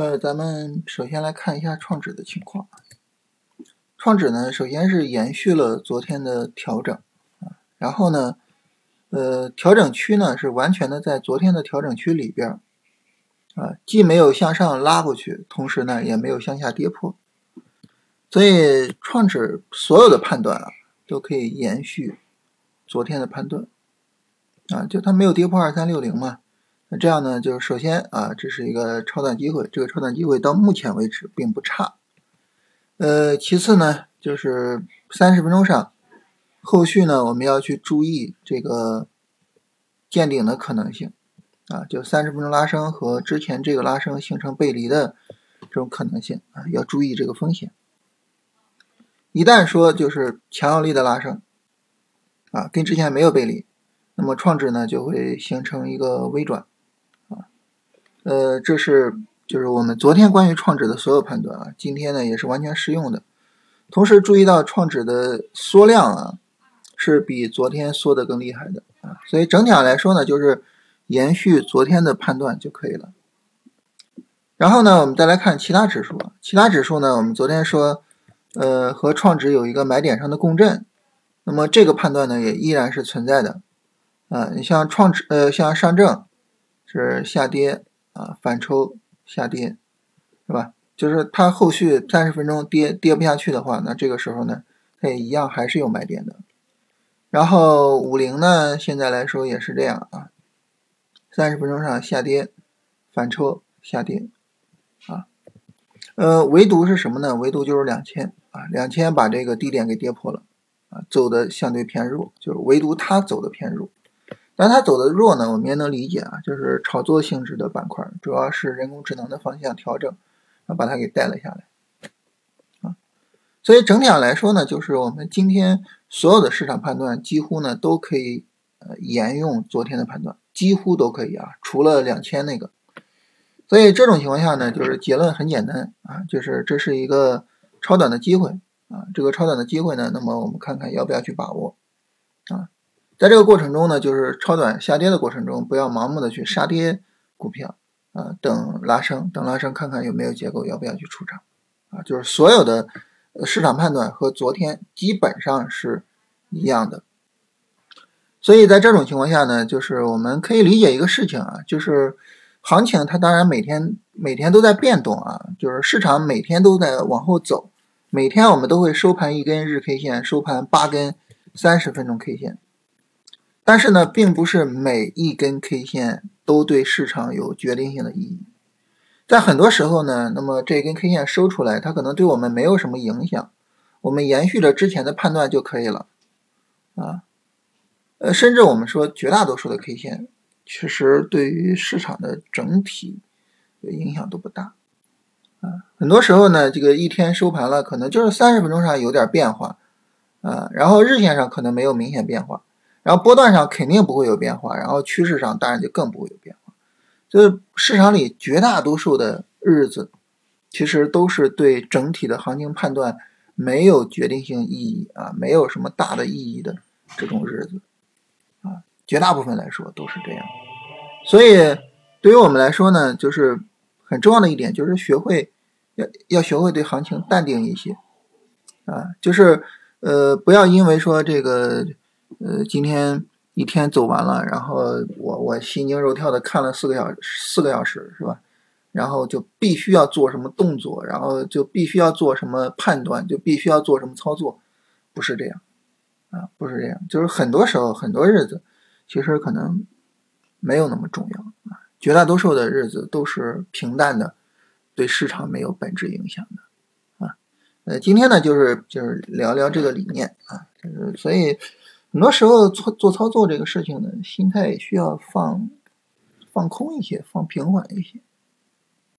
呃，咱们首先来看一下创指的情况。创指呢，首先是延续了昨天的调整啊，然后呢，呃，调整区呢是完全的在昨天的调整区里边啊，既没有向上拉过去，同时呢也没有向下跌破，所以创指所有的判断啊都可以延续昨天的判断啊，就它没有跌破二三六零嘛。那这样呢，就是首先啊，这是一个超短机会，这个超短机会到目前为止并不差。呃，其次呢，就是三十分钟上，后续呢我们要去注意这个见顶的可能性啊，就三十分钟拉升和之前这个拉升形成背离的这种可能性啊，要注意这个风险。一旦说就是强有力的拉升啊，跟之前没有背离，那么创指呢就会形成一个微转。呃，这是就是我们昨天关于创指的所有判断啊，今天呢也是完全适用的。同时注意到创指的缩量啊，是比昨天缩的更厉害的啊，所以整体上来说呢，就是延续昨天的判断就可以了。然后呢，我们再来看其他指数啊，其他指数呢，我们昨天说，呃，和创指有一个买点上的共振，那么这个判断呢也依然是存在的啊。你像创指，呃，像上证是下跌。啊，反抽下跌，是吧？就是它后续三十分钟跌跌不下去的话，那这个时候呢，它也一样还是有买点的。然后五零呢，现在来说也是这样啊，三十分钟上下跌，反抽下跌，啊，呃，唯独是什么呢？唯独就是两千啊，两千把这个低点给跌破了啊，走的相对偏弱，就是唯独它走的偏弱。但它走的弱呢，我们也能理解啊，就是炒作性质的板块，主要是人工智能的方向调整，啊，把它给带了下来，啊，所以整体上来说呢，就是我们今天所有的市场判断几乎呢都可以呃沿用昨天的判断，几乎都可以啊，除了两千那个，所以这种情况下呢，就是结论很简单啊，就是这是一个超短的机会啊，这个超短的机会呢，那么我们看看要不要去把握啊。在这个过程中呢，就是超短下跌的过程中，不要盲目的去杀跌股票啊，等拉升，等拉升看看有没有结构，要不要去出场啊？就是所有的市场判断和昨天基本上是一样的。所以在这种情况下呢，就是我们可以理解一个事情啊，就是行情它当然每天每天都在变动啊，就是市场每天都在往后走，每天我们都会收盘一根日 K 线，收盘八根三十分钟 K 线。但是呢，并不是每一根 K 线都对市场有决定性的意义。在很多时候呢，那么这根 K 线收出来，它可能对我们没有什么影响，我们延续着之前的判断就可以了。啊，呃，甚至我们说绝大多数的 K 线，其实对于市场的整体影响都不大。啊，很多时候呢，这个一天收盘了，可能就是三十分钟上有点变化，啊，然后日线上可能没有明显变化。然后波段上肯定不会有变化，然后趋势上当然就更不会有变化。就是市场里绝大多数的日子，其实都是对整体的行情判断没有决定性意义啊，没有什么大的意义的这种日子啊，绝大部分来说都是这样。所以对于我们来说呢，就是很重要的一点就是学会要要学会对行情淡定一些啊，就是呃不要因为说这个。呃，今天一天走完了，然后我我心惊肉跳的看了四个小时，四个小时是吧？然后就必须要做什么动作，然后就必须要做什么判断，就必须要做什么操作，不是这样啊，不是这样，就是很多时候很多日子，其实可能没有那么重要啊，绝大多数的日子都是平淡的，对市场没有本质影响的啊。呃，今天呢，就是就是聊聊这个理念啊，就是所以。很多时候做做操作这个事情呢，心态需要放放空一些，放平缓一些。